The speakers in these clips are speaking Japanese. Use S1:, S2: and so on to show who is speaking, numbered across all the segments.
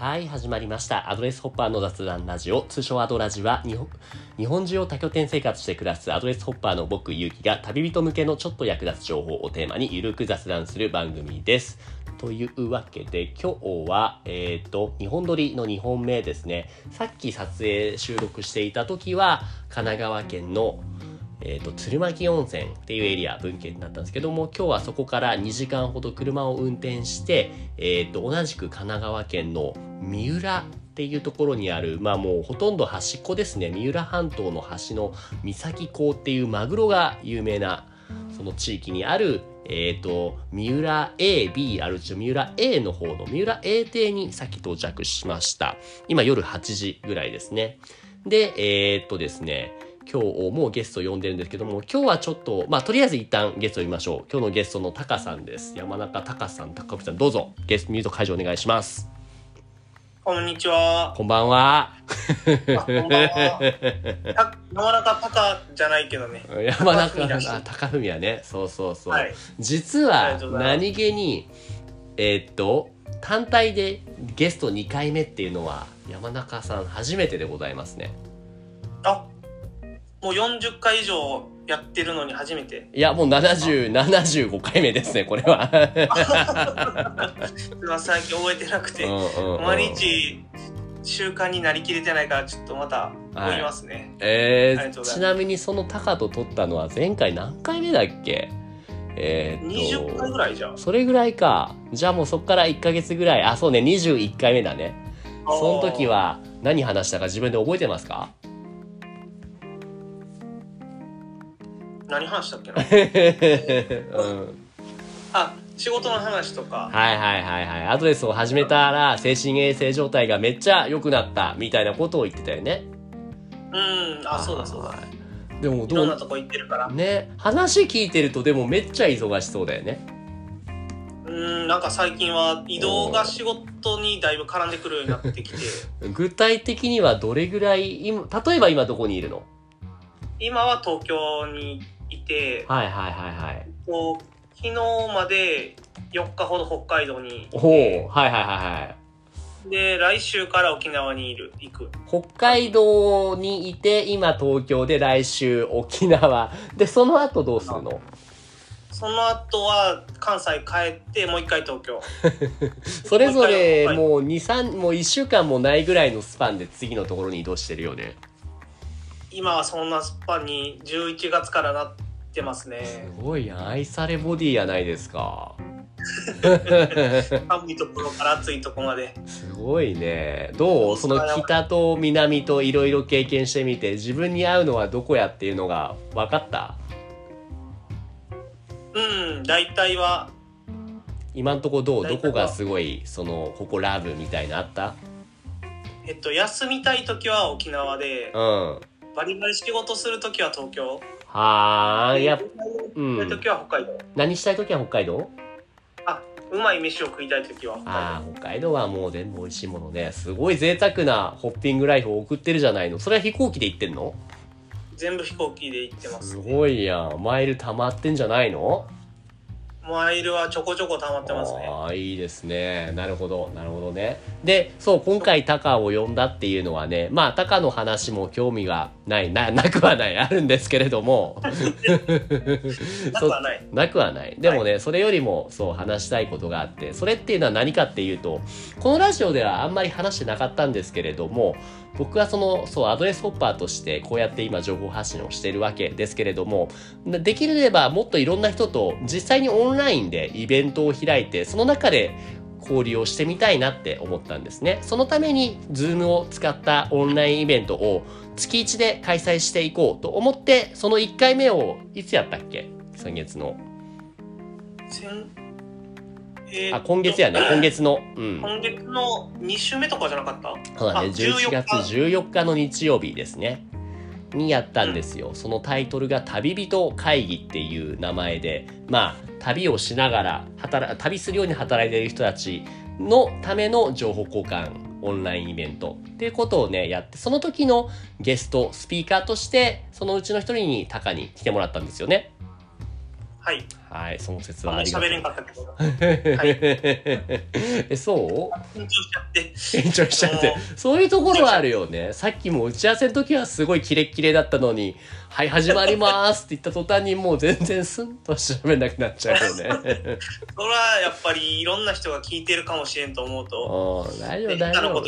S1: はい、始まりました。アドレスホッパーの雑談ラジオ、通称アドラジは日本、日本中を多拠点生活して暮らすアドレスホッパーの僕、ゆうきが旅人向けのちょっと役立つ情報をテーマにゆるく雑談する番組です。というわけで、今日は、えっ、と、日本撮りの2本目ですね。さっき撮影収録していた時は、神奈川県のえー、と鶴巻温泉っていうエリア文献になったんですけども今日はそこから2時間ほど車を運転して、えー、と同じく神奈川県の三浦っていうところにあるまあもうほとんど端っこですね三浦半島の端の三崎港っていうマグロが有名なその地域にあるえー、と三浦 AB あるうち三浦 A の方の三浦 A 邸に先到着しました今夜8時ぐらいですねでえー、っとですね今日もうゲストを呼んでるんですけども、今日はちょっと、まあ、とりあえず一旦ゲストを呼びましょう。今日のゲストのタカさんです。山中タカさん、高渕さん、どうぞ、ゲストミュート解除お願いします。
S2: こんにちは。
S1: こんばんは。
S2: あこんばんは。た 山中タカじゃないけどね。
S1: 山中
S2: 高文
S1: 高文はね、そうそうそう。
S2: はい
S1: 実
S2: あり
S1: は
S2: がとうございます
S1: 何気に、えーっと、単体でゲスト2回目っていうのは、山中さん初めてでございますね。
S2: あ、もう40回以上やってるのに初めて。
S1: いや、もう70、75回目ですね、これは。
S2: 最近覚えてなくて
S1: う。んうんうん
S2: 毎日習慣になりきれてないからちょっとまた
S1: はい
S2: ますね。
S1: えー、
S2: ありがとうございます
S1: ちなみにそのタカと撮ったのは前回何回目だっけ？えー、っと
S2: 20回ぐらいじゃん。
S1: それぐらいかじゃあもうそっから1ヶ月ぐらいあそうね21回目だねその時は何話したか自分で覚えてますか？
S2: 何話したっけな？
S1: うん。
S2: あ、仕事の話とか。
S1: はいはいはいはい。アドレスを始めたら精神衛生状態がめっちゃ良くなったみたいなことを言ってたよね。
S2: うん、あ、そうだそうだ。
S1: はいでも
S2: い
S1: どう？
S2: ろんなとこ行ってるから。
S1: ね。話聞いてるとでもめっちゃ忙しそうだよね。
S2: うん、なんか最近は移動が仕事にだいぶ絡んでくるようになってきて、
S1: 具体的にはどれぐらい？今例えば今どこにいるの？
S2: 今は東京にいて、
S1: はいはいはいはい。
S2: こう昨日まで4日ほど北海道にいて
S1: はいはいはいはい。
S2: で来週から沖縄にいる行く。
S1: 北海道にいて今東京で来週沖縄。でその後どうするの？
S2: その後は関西帰ってもう一回東京。
S1: それぞれ
S2: はい
S1: もう23もう1週間もないぐらいのスパンで次のところに移動してるよね
S2: 今はそんなスパンに11月からなってます
S1: す
S2: ね
S1: ごい愛されボディやないですか。
S2: 寒いところから暑いところまで。す
S1: ごいね。どう？その北と南といろいろ経験してみて自分に合うのはどこやっていうのが分かった？
S2: うん大体は。
S1: 今んとこどう？どこがすごいそのここラブみたいなあった？
S2: えっと休みたい時は沖縄で。
S1: うん
S2: バリバリ仕事する時は東京。
S1: はーい。や
S2: で
S1: うん。
S2: 時は北海道？
S1: 何したい時は北海道？
S2: あうまい飯を食いたい時は。北海道
S1: ああ北海道はもう全部美味しいものね。すごい贅沢なホッピングライフを送ってるじゃないの。それは飛行機で行ってんの？
S2: 全部飛行機で行ってます
S1: すごいやん。マイル溜まってんじゃないの？
S2: マイルはちょこちょこ溜まってますね。
S1: ああいいですね。なるほどなるほどね。でそう今回タカを呼んだっていうのはねまあタカの話も興味がないななくはないあるんですけれども。
S2: なくはない。
S1: なくはない。でもね、それよりもそう話したいことがあってそれっていうのは何かっていうとこのラジオではあんまり話してなかったんですけれども僕はそのそうアドレスホッパーとしてこうやって今情報発信をしているわけですけれどもできればもっといろんな人と実際にオンラインでイベントを開いてその中で交流をしてみたいなって思ったんですね。そのために Zoom を使ったオンラインイベントを月1で開催していこうと思ってその1回目をいつやったっけ？先月の。
S2: えー
S1: あ今月やね。今月の。うん。
S2: 今月の2週目とかじゃなかった？
S1: そうだね。
S2: あ
S1: 11月14日の日曜日ですね。にやったんですよ、そのタイトルが「旅人会議」っていう名前で。まあ旅をしながら働旅するように働いている人たちのための情報交換オンラインイベント。っていうことをねやってその時のゲストスピーカーとしてそのうちの一人にタカに来てもらったんですよね。
S2: はい
S1: はいその説はありがとう
S2: 喋れんかったけど。はい。
S1: えそう？
S2: 緊張しちゃって。
S1: 緊張しちゃって。そういうところはあるよね。さっきも打ち合わせの時はすごいキレッキレだったのに「はい始まります」って言った途端にもう全然スンと喋んなくなっちゃうよね。
S2: それはやっぱりいろんな人が聞いてるかもしれんと思うと。
S1: うん大丈夫大丈夫。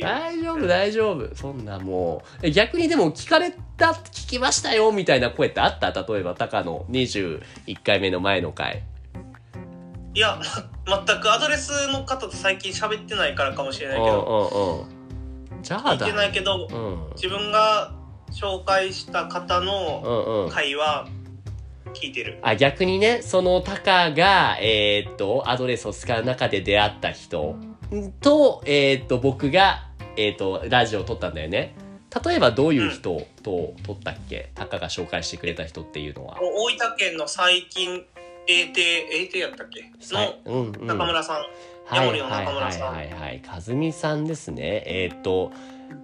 S1: 大丈夫大丈夫。そんなもう。え逆にでも聞かれた聞きましたよみたいな声ってあった？例えばタカの21回目の前の回。
S2: いやま 全くアドレスの方と最近喋ってないからかもしれない
S1: うん
S2: けど
S1: じゃあだ。
S2: 聞いてないけど
S1: うん。
S2: 自分が紹介した方の会話聞いてる。
S1: あ逆にねそのタカがえーっとアドレスを使う中で出会った人とえーっと僕がえーっとラジオを撮ったんだよね例えばどういう人と撮ったっけ？タカが紹介してくれた人っていうのは。
S2: 大分県の最近 A 邸 A 邸やったっけ？
S1: はい
S2: の中村さん、
S1: はいはいはい
S2: 中村さん。
S1: はいはい和美さんですね。えーっと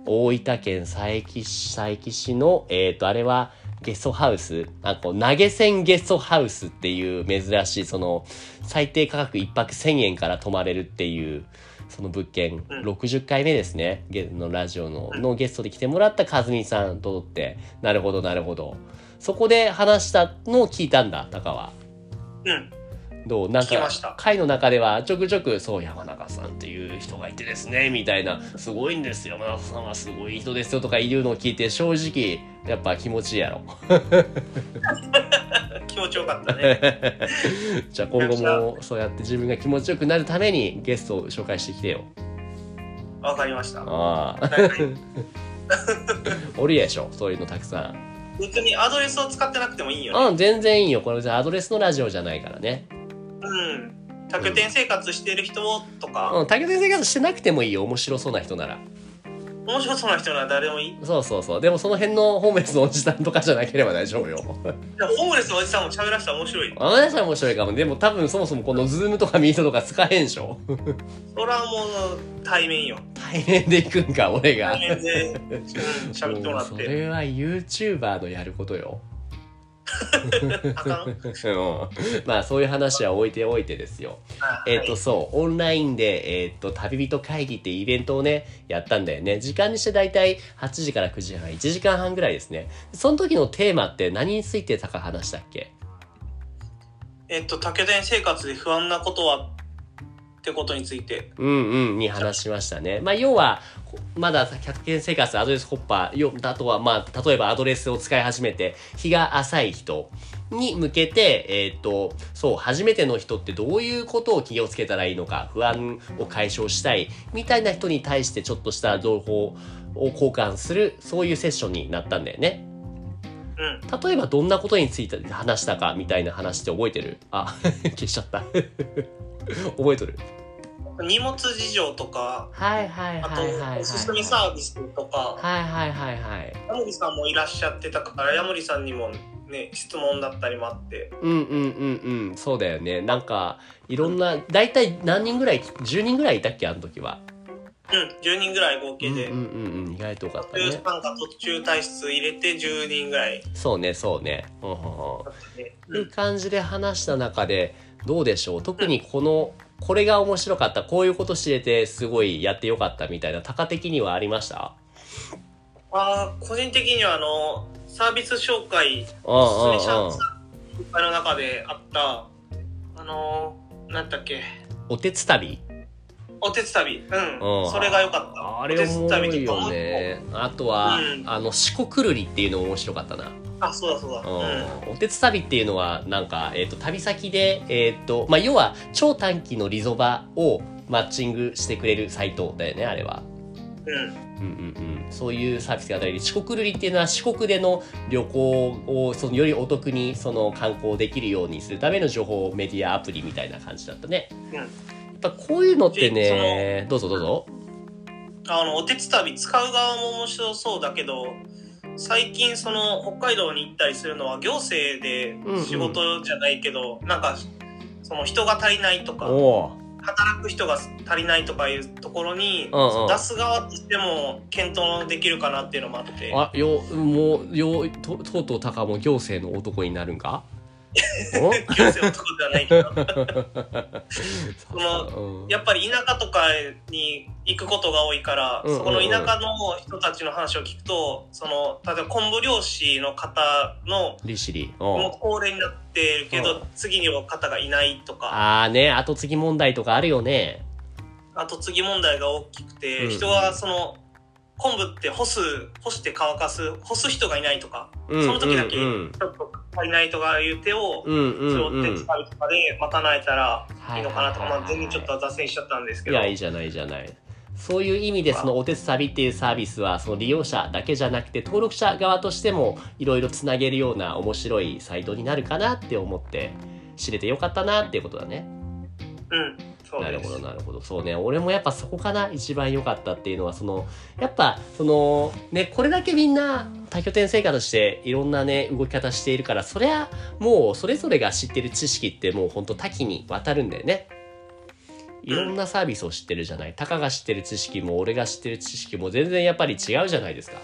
S1: 大分県佐伯市佐伯市のえーっとあれはゲストハウス。あこう投げ銭ゲストハウスっていう珍しいその最低価格1泊1000円から泊まれるっていうその物件、
S2: うん。
S1: 60回目ですね。ゲのラジオののゲストで来てもらった和美さんとって。なるほどなるほど。そこで話したのを聞いたんだタカは。
S2: うん
S1: どう？なんか会の中ではちょくちょくそう山中さんっていう人がいてですねみたいな。すごいんですよ。山中さんはすごい人ですよとか言うのを聞いて正直やっぱ気持ちいいやろ。
S2: 気持ちよかったね。
S1: じゃあ今後もそうやって自分が気持ちよくなるためにゲストを紹介してきてよ。
S2: わかりました。
S1: ああ。おるでしょそういうのたくさん。
S2: 別にアドレスを使ってなくてもいいよね。
S1: うん全然いいよ。これじゃアドレスのラジオじゃないからね
S2: うん。多拠点生活してる人とか、
S1: うん。生活してなくてもいいよ。面白そうな人なら。
S2: 面白そうな人なら誰でもいい。
S1: そうそうそう。でもその辺のホームレスのおじさんとかじゃなければ大丈夫よ。
S2: ホームレスのおじさんも喋らせたら面白い。よ
S1: あの人は面白いかも。でも多分そもそもこのズームとかミートとか使えんでしょ。
S2: それはもう対面よ。
S1: 対面で行くんか、俺が。
S2: 対面でうん喋ってもらっ
S1: もうそれは YouTuber のやることよ。うんまあそういう話は置いておいてですよ。
S2: あ
S1: えっ、と
S2: はい
S1: そう、オンラインで、えっ、と、旅人会議ってイベントをね、やったんだよね。時間にしてだいたい8時から9時半、1時間半ぐらいですね。その時のテーマって何についてたか話したっけ？
S2: えっと多拠点生活で不安なことはってことについて
S1: うんうんに話しましたね。まあ要はこまだ100件生活アドレスホッパーよだとはまあ例えばアドレスを使い始めて日が浅い人に向けてえっ、とそう初めての人ってどういうことを気をつけたらいいのか不安を解消したいみたいな人に対してちょっとした情報を交換するそういうセッションになったんだよね。
S2: うん
S1: 例えばどんなことについて話したかみたいな話って覚えてる？あ 消しちゃった 覚えとる
S2: 荷物事情とか
S1: はいはい
S2: あ
S1: はいはいはい
S2: とおすすめサービスとか
S1: はいはいはいはい。
S2: ヤモリさんもいらっしゃってたからヤモリさんにもね質問だったりもあって
S1: うんうんうんうん。そうだよね。なんか、いろんな、だいたい何人ぐらい、10人ぐらいいたっけあの時は。
S2: うん10人ぐらい合計で、
S1: うんうんうんうん。意外と多かった
S2: 中
S1: ね。
S2: 参加途中退出入れて10人ぐらい
S1: そうね、そうね。うんうんうん。
S2: だってね
S1: いう感じで話した中で、どうでしょう？特にこの、これが面白かった、こういうこと知れてすごいやってよかったみたいな、高的にはありました？
S2: あー個人的にはあのサービス紹介
S1: うん
S2: おすすめ。紹介の中であったあのー、なんだっけ？
S1: おてつ旅
S2: おてつ旅うん、
S1: うん。
S2: それが良かった。
S1: あれおもろいよね。あとは、
S2: うん。
S1: あの、四国るりっていうのも面白かったな。
S2: あそうだそうだ。うん。
S1: うん。おてつ旅っていうのはなんか、えっと旅先で、えっとまあ、要は超短期のリゾバをマッチングしてくれるサイトだよねあれは。
S2: うん。
S1: うんうんうん、そういうサービスが与える四国ルリっていうのは四国での旅行をそのよりお得にその観光できるようにするための情報メディアアプリみたいな感じだったね。
S2: うん
S1: やっぱこういうのってねどうぞどうぞ。
S2: あのおてつ旅使う側も面白そうだけど最近その北海道に行ったりするのは行政で仕事じゃないけど、なんかその人が足りないとか働く人が足りないとかいうところに、
S1: うんうん。
S2: 出す側としても検討できるかなっていうのもあって。
S1: あよもうよととうとうタカも行政の男になるんか？お？
S2: 行政男ではないけど。その
S1: うん。
S2: やっぱり田舎とかに行くことが多いから、そこの田舎の人たちの話を聞くとその例えば昆布漁師の方の
S1: 利尻。
S2: もう
S1: うん
S2: 高齢になってるけ
S1: う
S2: ど次には方がいないとか。
S1: ああね後継ぎ問題とかあるよね。
S2: 後継ぎ問題が大きくて、
S1: うん。
S2: 人はその昆布って干す干して乾かす干す人がいないとか、
S1: うん。
S2: その時だけち
S1: うん
S2: ょっと足りないとかいう手を、
S1: うんうん
S2: それを手
S1: う
S2: とかで賄えたらいいのかなとか、まあ、全然ちょっと脱線しちゃったんですけど。
S1: いやいいじゃないいいじゃない。そういう意味でそのお手つ旅っていうサービスはその利用者だけじゃなくて登録者側としてもいろいろつなげるような面白いサイトになるかなって思って知れてよかったなっていうことだね。
S2: うん
S1: なるほどなるほどそうね俺もやっぱそこかな一番良かったっていうのはそのやっぱそのねこれだけみんな多拠点生活していろんなね動き方しているからそりゃもうそれぞれが知ってる知識ってもうほんと多岐にわたるんだよね。いろんなサービスを知ってるじゃない。たかが知ってる知識も俺が知ってる知識も全然やっぱり違うじゃないですか。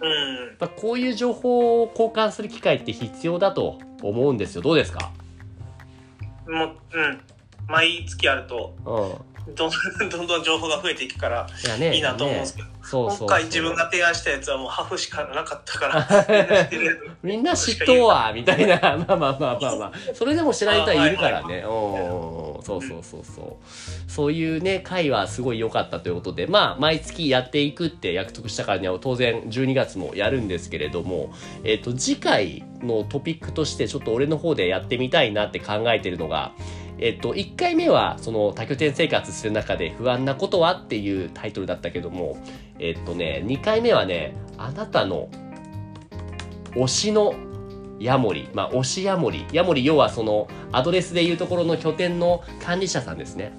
S2: うん
S1: やっぱこういう情報を交換する機会って必要だと思うんですよ。どうですか？
S2: もううん毎月あると
S1: うん。
S2: どん どんどん情報が増えていくから
S1: い。
S2: いいなと思うんですけど、
S1: ね。そうそうそう。
S2: 今回自分が提案したやつはもうハフしかなかったから
S1: みんな知っとうわみたいな。まあまあまあまあまあそれでも知られたらいるからね。うんそうそうそうそう。そういうね会はすごい良かったということで。まあ毎月やっていくって約束したからには当然12月もやるんですけれどもえっと次回のトピックとしてちょっと俺の方でやってみたいなって考えてるのがえっと、1回目はその多拠点生活する中で不安なことはっていうタイトルだったけどもえっとね2回目はねあなたの推しのヤモリ、まあ、推しヤモリ。ヤモリ、要はその、アドレスでいうところの拠点の管理者さんですね。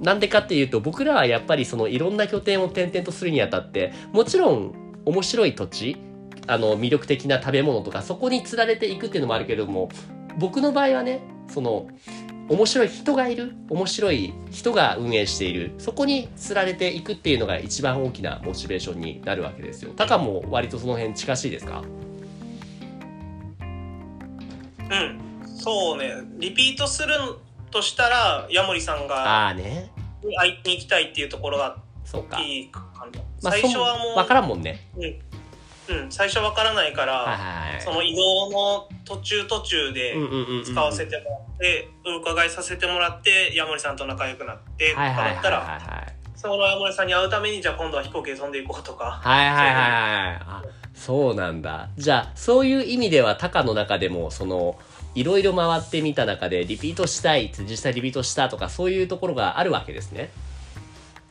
S1: なんでかっていうと、僕らはやっぱりその、いろんな拠点を転々とするにあたって、もちろん、面白い土地、あの、魅力的な食べ物とか、そこに釣られていくっていうのもあるけれども、僕の場合はね、その、面白い人がいる、面白い人が運営している、そこに釣られていくっていうのが一番大きなモチベーションになるわけですよ。タカも割とその辺近しいですか？
S2: うんそうねリピートするとしたらヤモリさんが
S1: ああね。
S2: 会いに行きたいっていうところが
S1: そうか。
S2: いいかな
S1: まあ、
S2: 最初はもう、
S1: わからんもんね。
S2: うん、最初わからないから、
S1: はいはいはい。
S2: その移動の途中途中で
S1: うんうんうんうん
S2: 使わせてもらって、お伺いさせてもらってヤモリさんと仲良くなってとかだったら
S1: はい。
S2: そのヤモリさんに会うためにじゃあ今度は飛行機で飛んでいこうとか
S1: はいはいはいはい。あ、そうなんだ。じゃあ、そういう意味では、タカの中でも、その、いろいろ回ってみた中で、リピートしたい、実際リピートしたとか、そういうところがあるわけですね。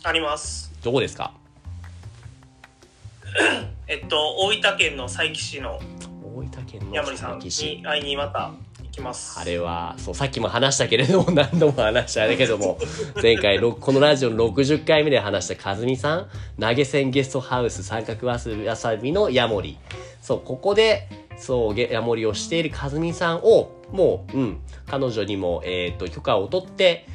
S2: あります
S1: どこですか？
S2: えっと大分県の佐伯市の
S1: 大分県の
S2: ヤモリさんに。会いにまた行きます
S1: あれは、そう、さっきも話したけれども、何度も話したあれだけども、前回、ろこのラジオの60回目で話した和美さん、投げ銭ゲストハウス三角わさびのヤモリ。そう、ここで、そう、ゲヤモリをしている和美さんを、もう、うん、彼女にも、えっ、と、許可を取って、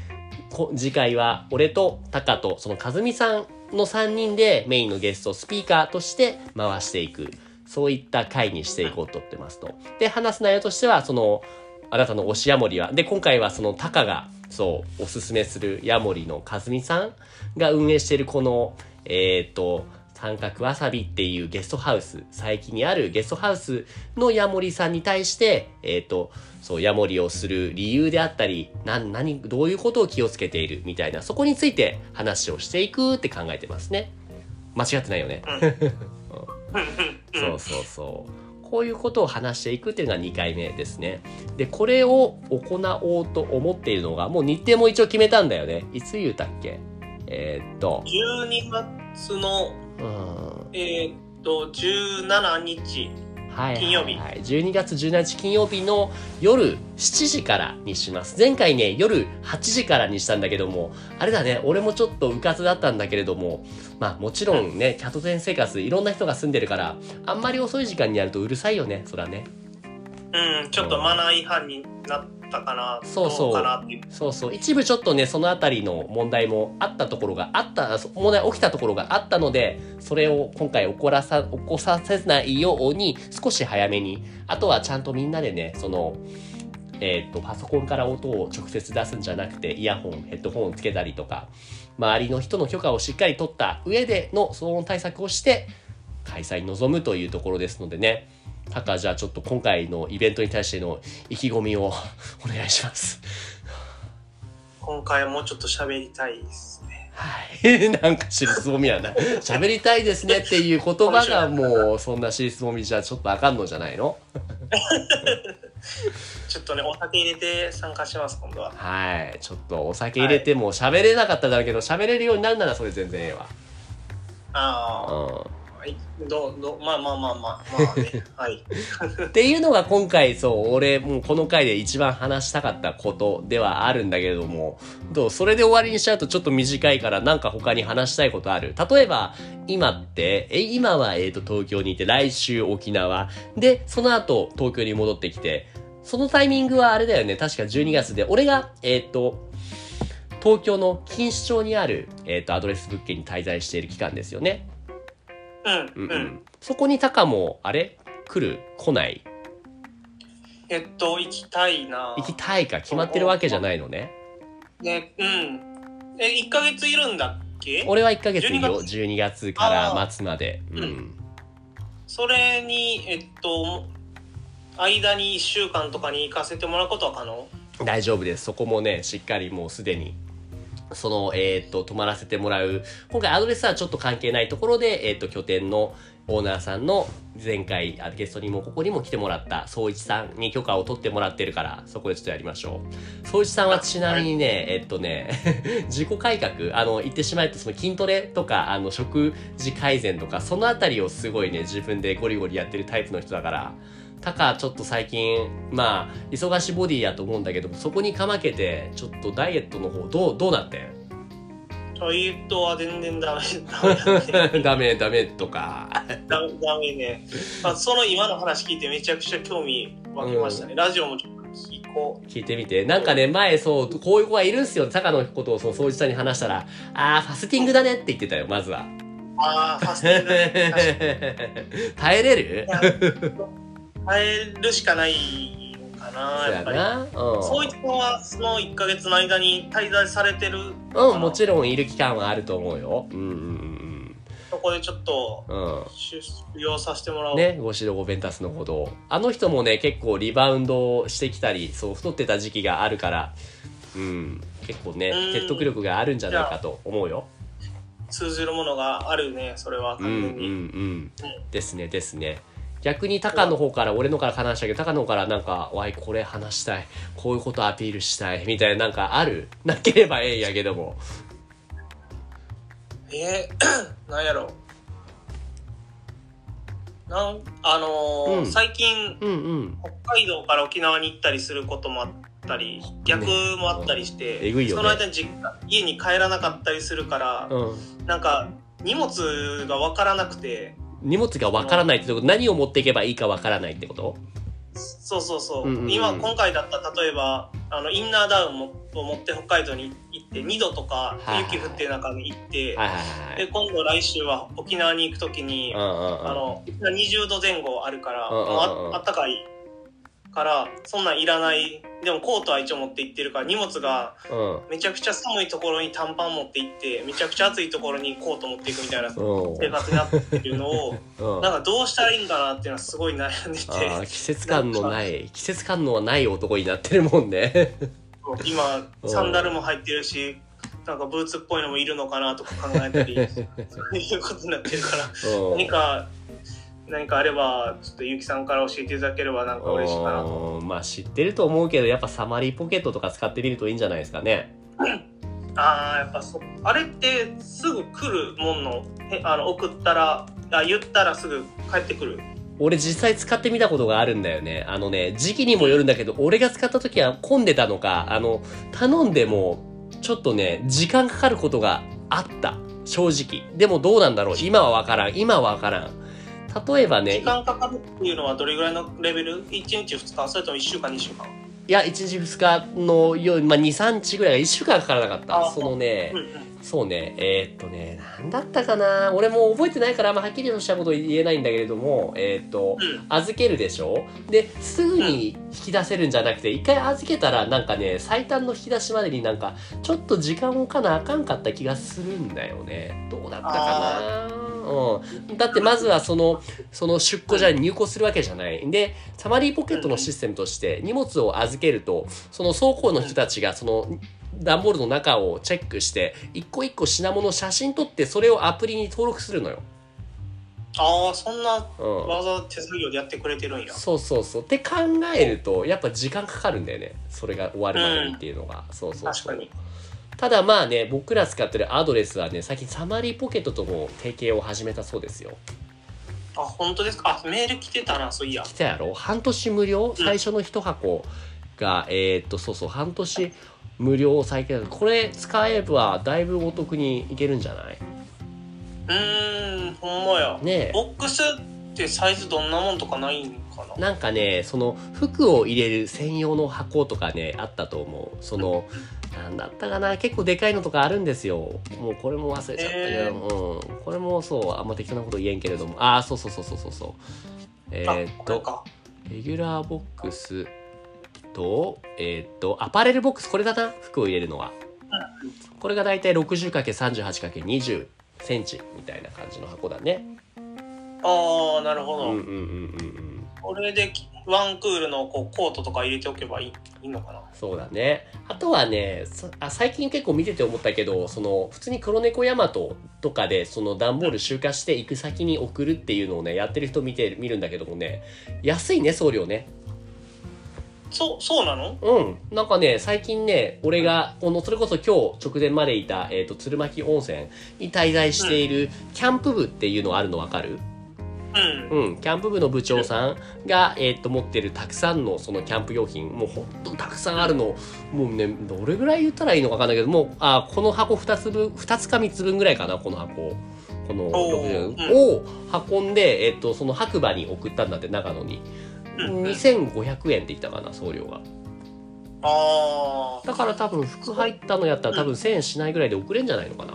S1: こ次回は、俺とタカと、その和美さんの3人でメインのゲスト、スピーカーとして回していく。そういった回にしていこうと思ってますと。で、話す内容としては、その、あなたの推しヤモリは、で、今回はそのタカが、そう、おすすめするヤモリのかずみさんが運営しているこの、えっ、と、三角わさびっていうゲストハウス、佐伯にあるゲストハウスのヤモリさんに対して、えっ、と、そう、ヤモリをする理由であったり、なん、何、どういうことを気をつけているみたいな、そこについて話をしていくって考えてますね。間違ってないよね。そうそうそう。こういうことを話していくっていうのが2回目ですね。で、これを行おうと思っているのが、もう日程も一応決めたんだよね。いつ言うたっけ？えーっと、
S2: 12月の
S1: うん。
S2: えーっと17日
S1: はいはいはい、
S2: 金曜日
S1: 12月17日金曜日の夜7時からにします。前回ね、夜8時からにしたんだけども、あれだね、俺もちょっとうかつだったんだけれども、まあもちろんね、キャトテン生活、いろんな人が住んでるから、あんまり遅い時間にやるとうるさいよね、そらね。
S2: うんちょっとマナー違反になったかな
S1: そうそう。そうそう。一部ちょっとね、そのあたりの問題もあったところがあった、問題起きたところがあったので、それを今回起こらさ、起こさせないように、少し早めに、あとはちゃんとみんなでね、その、えー、とパソコンから音を直接出すんじゃなくてイヤホンヘッドホンをつけたりとか周りの人の許可をしっかり取った上での騒音対策をして開催に臨むというところですのでね。タカじゃあちょっと今回のイベントに対しての意気込みを お願いします。
S2: 今回はもうちょっと喋りたいですね。
S1: はい。なんか尻すぼみやな。喋りたいですねっていう言葉がもうそんな尻すぼみじゃちょっとあかんのじゃないの？
S2: ちょっとね、お酒入れて参加します、今度は。
S1: はい。ちょっとお酒入れても喋れなかっただけど、喋れるようになるならそれ全然ええわ。
S2: ああ、
S1: う
S2: はい。どう、どう、まあまあまあまあ、まあね。はい。
S1: ん。っていうのが今回そう、俺もうこの回で一番話したかったことではあるんだけれども、どうそれで終わりにしちゃうとちょっと短いからなんか他に話したいことある？例えば、今って、え、今はえっ、と東京にいて、来週沖縄。で、その後東京に戻ってきて、そのタイミングはあれだよね、確か12月で、俺が、えっ、と、東京の錦糸町にある、えっ、と、アドレス物件に滞在している期間ですよね。
S2: うん、
S1: う
S2: うん。
S1: そこにタカも、あれ？来る？来ない？
S2: えっと、行きたいな
S1: 行きたいか決まってるわけじゃないのね。
S2: ね、うん。え、1ヶ月いるんだっけ？
S1: 俺は1ヶ月いいよ。
S2: 12
S1: 12月から末まで。う
S2: うんん。それに、えっと、間に1週間とかに行かせてもらうことは可能？
S1: 大丈夫です。そこもね、しっかりもうすでに、その、えーっと、泊まらせてもらう。今回アドレスはちょっと関係ないところで、えーっと、拠点のオーナーさんの前回、あゲストにもここにも来てもらった、総一さんに許可を取ってもらってるから、そこでちょっとやりましょう。総一さんはちなみにね、えっとね、自己改革、あの、言ってしまえとその筋トレとか、あの、食事改善とか、そのあたりをすごいね、自分でゴリゴリやってるタイプの人だから、タカちょっと最近まあ忙しいボディやと思うんだけどそこにかまけてちょっとダイエットの方どうどうなってん？
S2: ダイエットは全然ダメ、ダメ。
S1: ダメダメとか
S2: ダメダメね。あその今の話聞いてめちゃくちゃ興味湧きましたね。ラジオもちょっと聞こう。
S1: 聞いてみてなんかね前そうこういう子がいるんすよタカのことをその掃除さんに話したらあーファスティングだねって言ってたよまずは
S2: ああ、ファスティングね。
S1: 耐えれる？
S2: 耐えるしかないかな、やっぱり。そういったのはその1ヶ月の間に滞在されてる
S1: うんもちろんいる期間はあると思うようんうん
S2: そこでちょっと
S1: うんうん
S2: 修行させてもらおう。
S1: ね、ゴシロゴベンタスのほど。あの人もね、結構リバウンドしてきたり、そう、太ってた時期があるから、うん、結構ね
S2: うん、
S1: 説得力があるんじゃないかと思うよ。
S2: 通じるものがあるね、それは
S1: うん、うん、
S2: 完全に。
S1: うん。ですね、ですね。逆にタカの方から、俺のから話したけど、タカの方からなんか、わい、これ話したい。こういうことアピールしたい。みたいな、なんかある？なければええんやけども。
S2: えー、なんやろなんあのー
S1: うん
S2: 最近
S1: うんうん。
S2: 北海道から沖縄に行ったりすることもあったり逆もあったりして、
S1: ね
S2: その間に実家家に帰らなかったりするから、
S1: うん。
S2: なんか荷物が分からなくて
S1: 荷物がわからないってこと、何を持っていけばいいかわからないってこと？
S2: そうそうそう,、
S1: うんうんうん。
S2: 今今回だったら例えばあのインナーダウンもを持って北海道に行って2度とか
S1: はいはいはい。
S2: 雪降ってる中に行って、
S1: はいはいはいはい。
S2: で今度来週は沖縄に行く時に、
S1: うんうんうん。
S2: あの20度前後あるから、
S1: うんうんうん
S2: あったかいからそんなんいらない。でもコートは一応持って行ってるから荷物が
S1: うん。
S2: めちゃくちゃ寒いところに短パン持って行ってめちゃくちゃ暑いところにコート持っていくみたいな
S1: うん。
S2: 生活になってるのを
S1: うん。
S2: なんかどうしたらいいんかなっていうのはすごい悩んで
S1: あー
S2: て
S1: 季節感のない季節感のない男になってるもんね。
S2: 今サンダルも入ってるしなんかブーツっぽいのもいるのかなとか考えたり そういうことになってるから
S1: うん。
S2: 何か何かあればちょっとゆきさんから教えていただければなんか嬉しいかなと。
S1: うんまあ知ってると思うけどやっぱサマリーポケットとか使ってみるといいんじゃないですかね。
S2: ああやっぱそあれってすぐ来るもんのへあの送ったらあ言ったらすぐ帰ってくる。
S1: 俺実際使ってみたことがあるんだよね。あのね時期にもよるんだけど俺が使った時は混んでたのかあの頼んでもちょっとね時間かかることがあった。正直。でもどうなんだろう。今は分からん。今は分からん例えばね
S2: 時間かかるっていうのはどれぐらいのレベル ?1 日2日？それとも1週間2週間？
S1: いや1日2日のよう、まあ、23日ぐらいが1週間かからなかった。
S2: あ
S1: そのね
S2: うんうん
S1: そうね、えーっとね、なんだったかな。俺も覚えてないから、あんまはっきりとしたこと言えないんだけれども、えーっと、
S2: うん。
S1: 預けるでしょ？で、すぐに引き出せるんじゃなくて、一回預けたら、なんかね、最短の引き出しまでになんか、ちょっと時間を置かなあかんかった気がするんだよね。どうだったかな？うん。だってまずはその、その出庫じゃ入庫するわけじゃない。で、サマリーポケットのシステムとして、荷物を預けると、その倉庫の人たちが、その、段ボールの中をチェックして、一個一個品物写真撮って、それをアプリに登録するのよ。
S2: ああそんな
S1: うん。
S2: 技手作業でやってくれてるんや
S1: そうそうそう。って考えると、やっぱ時間かかるんだよね。それが終わるまでにっていうのが。そうそうそう。
S2: 確かに
S1: ただまあね、僕ら使ってるアドレスはね、最近サマリーポケットとも提携を始めたそうですよ。
S2: あ本当ですか？あメール来てたなそういや
S1: 来たやろ？半年無料？最初の一箱が、えーっと、そうそう、半年無料最近だこれ使えばだいぶお得にいけるんじゃない？う
S2: ーんほんまや。
S1: ねえ。
S2: ボックスってサイズどんなもんとかないんかな？
S1: なんかね、その服を入れる専用の箱とかね、あったと思う。その、なんだったかな、結構でかいのとかあるんですよ。もうこれも忘れちゃったけど、
S2: え。
S1: うん。これもそう、あんま適当なこと言えんけれども、ああ、そうそうそうそうそうそう。え
S2: あ
S1: ーっと、レギュラーボックスと、えーっと、アパレルボックス、これだな、服を入れるのは。これがだいたい 60×38×20 センチみたいな感じの箱だね。
S2: ああなるほど、
S1: うんうんうんうんうん。
S2: これできワンクールのこうコートとか入れておけばいいいいのかな？
S1: そうだね。あとはね、そあ最近結構見てて思ったけど、その、普通に黒猫ヤマトとかで、その段ボール集荷して行く先に送るっていうのをね、やってる人見て、見るんだけどもね、安いね、送料ね。
S2: そうそうなの？
S1: うん。なんかね、最近ね、俺が、この、それこそ今日直前までいた、えっ、と、鶴巻温泉に滞在している、キャンプ部っていうのあるのわかる？
S2: うん。
S1: うん、キャンプ部の部長さんが、えーっと持ってるたくさんのそのキャンプ用品もうほんとたくさんあるの。もうねどれぐらい言ったらいいのか分かんないけどもうあこの箱2つ分2つか3つ分ぐらいかなこの箱。この
S2: お
S1: 60
S2: ー
S1: を運んで、えーっとその白馬に送ったんだって長野に2500円って言ったかな送料が。
S2: ああ
S1: だから多分服入ったのやったら多分1000円しないぐらいで送れんじゃないのかな。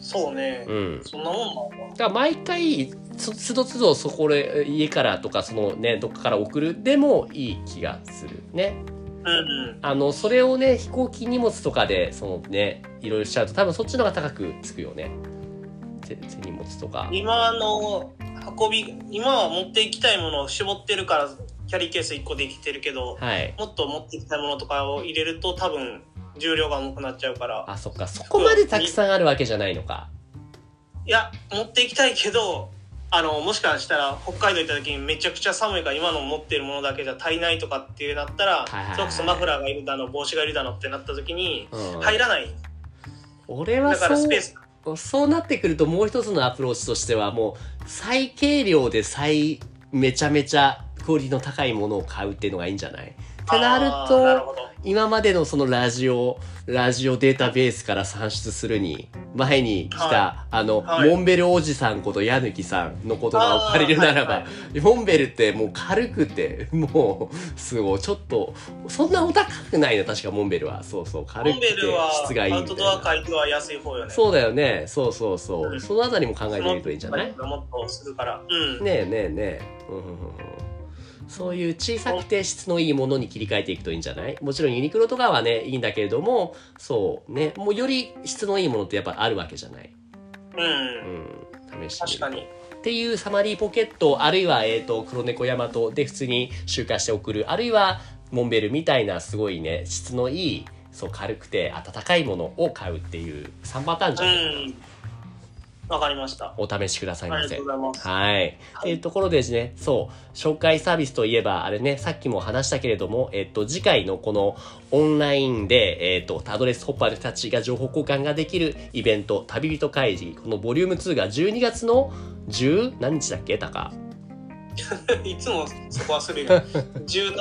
S2: そうね、
S1: うん。
S2: そんなもんなんだ
S1: だから毎回つつどつどそこで家からとかそのねどっかから送る。でもいい気がするね。
S2: うんうん。
S1: あのそれをね飛行機荷物とかでそのねいろいろしちゃうと多分そっちの方が高くつくよね。手手荷物とか。
S2: 今の運び今は持っていきたいものを絞ってるからキャリーケース1個できてるけど
S1: はい。
S2: もっと持っていきたいものとかを入れると多分重量が重くなっちゃうから。
S1: あそっか。そこまでたくさんあるわけじゃないのか。
S2: いや持っていきたいけどあのもしかしたら北海道行った時にめちゃくちゃ寒いから今の持ってるものだけじゃ足りないとかっていうなったら
S1: はいはいはい。
S2: それこそマフラーがいるだの帽子がいるだのってなった時に
S1: うん。
S2: 入らない。
S1: 俺は
S2: だからスペース
S1: そうなってくるともう一つのアプローチとしてはもう最軽量で最めちゃめちゃクオリティの高いものを買うっていうのがいいんじゃない？ってなる
S2: あーなる
S1: 今までのそのラジオラジオデータベースから算出するに前に来た、
S2: は
S1: あの、
S2: はい。
S1: モンベルおじさんこと矢貫さんの言葉を借りるならば、
S2: あーはい。
S1: モンベルってもう軽くてもうすごいちょっとそんなお高くないな確かモンベルは。そうそう軽くて質がいい
S2: アウトドア
S1: みたいな
S2: 界では安い方よね。
S1: そうだよね。そうそうそう、
S2: うん。
S1: そのあたりも考えてみるといいんじゃない？
S2: もっとするから。うん。
S1: ねえねえねえ、うんそういう小さくて質のいいものに切り替えていくといいんじゃない？もちろんユニクロとかはねいいんだけれどもそうね。もうより質のいいものってやっぱあるわけじゃない、
S2: うん。
S1: うん、試してみる
S2: 確かに。
S1: っていうサマリーポケットあるいは、えー、と黒猫ヤマトで普通に集荷して送る。あるいはモンベルみたいなすごいね質のいいそう軽くて温かいものを買うっていう3パターンじ
S2: う
S1: ゃない？かな、
S2: んわかりました。
S1: お試しくださいませ。
S2: ありがとうございます。
S1: はい。っていうところでですね、そう、紹介サービスといえば、あれね、さっきも話したけれども、えっと、次回のこのオンラインで、えっと、アドレスホッパーの人たちが情報交換ができるイベント、旅人会議、このボリューム2が12月の10何日だっけ？タカ。
S2: いつもそこ忘れる。17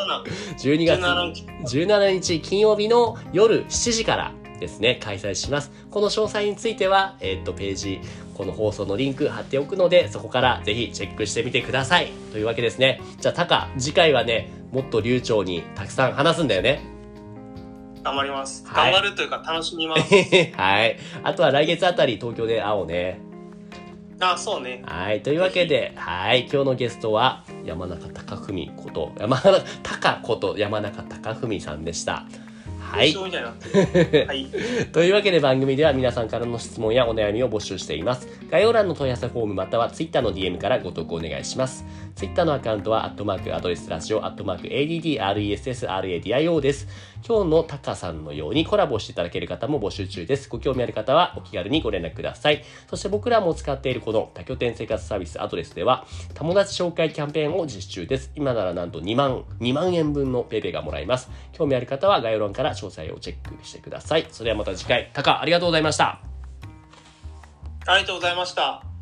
S1: 12 月。
S2: 17日。
S1: 17日金曜日の夜7時からですね、開催します。この詳細については、えっと、ページ、この放送のリンク貼っておくので、そこからぜひチェックしてみてください。というわけですね。じゃあ、タカ、次回はね、もっと流暢にたくさん話すんだよね。
S2: 頑張ります。
S1: はい
S2: 頑張るというか楽しみます。
S1: はい。あとは来月あたり東京で会おうね。
S2: あ、そうね。
S1: はい。というわけで、はい。今日のゲストは山中貴文こと、山中貴こと山中貴文さんでした。はい
S2: な。はい。
S1: というわけで番組では皆さんからの質問やお悩みを募集しています。概要欄の問い合わせフォームまたは Twitter の DM からご投稿お願いします。Twitter のアカウントは、アットマークアドレスラジオ、アットマーク ADDRESSRADIO です。今日のタカさんのようにコラボしていただける方も募集中です。ご興味ある方はお気軽にご連絡ください。そして僕らも使っているこの多拠点生活サービスアドレスでは、友達紹介キャンペーンを実施中です。今ならなんと2万、2万円分のペイペイがもらえます。興味ある方は概要欄から詳細をチェックしてください。それではまた次回、タカありがとうございました。
S2: ありがとうございました。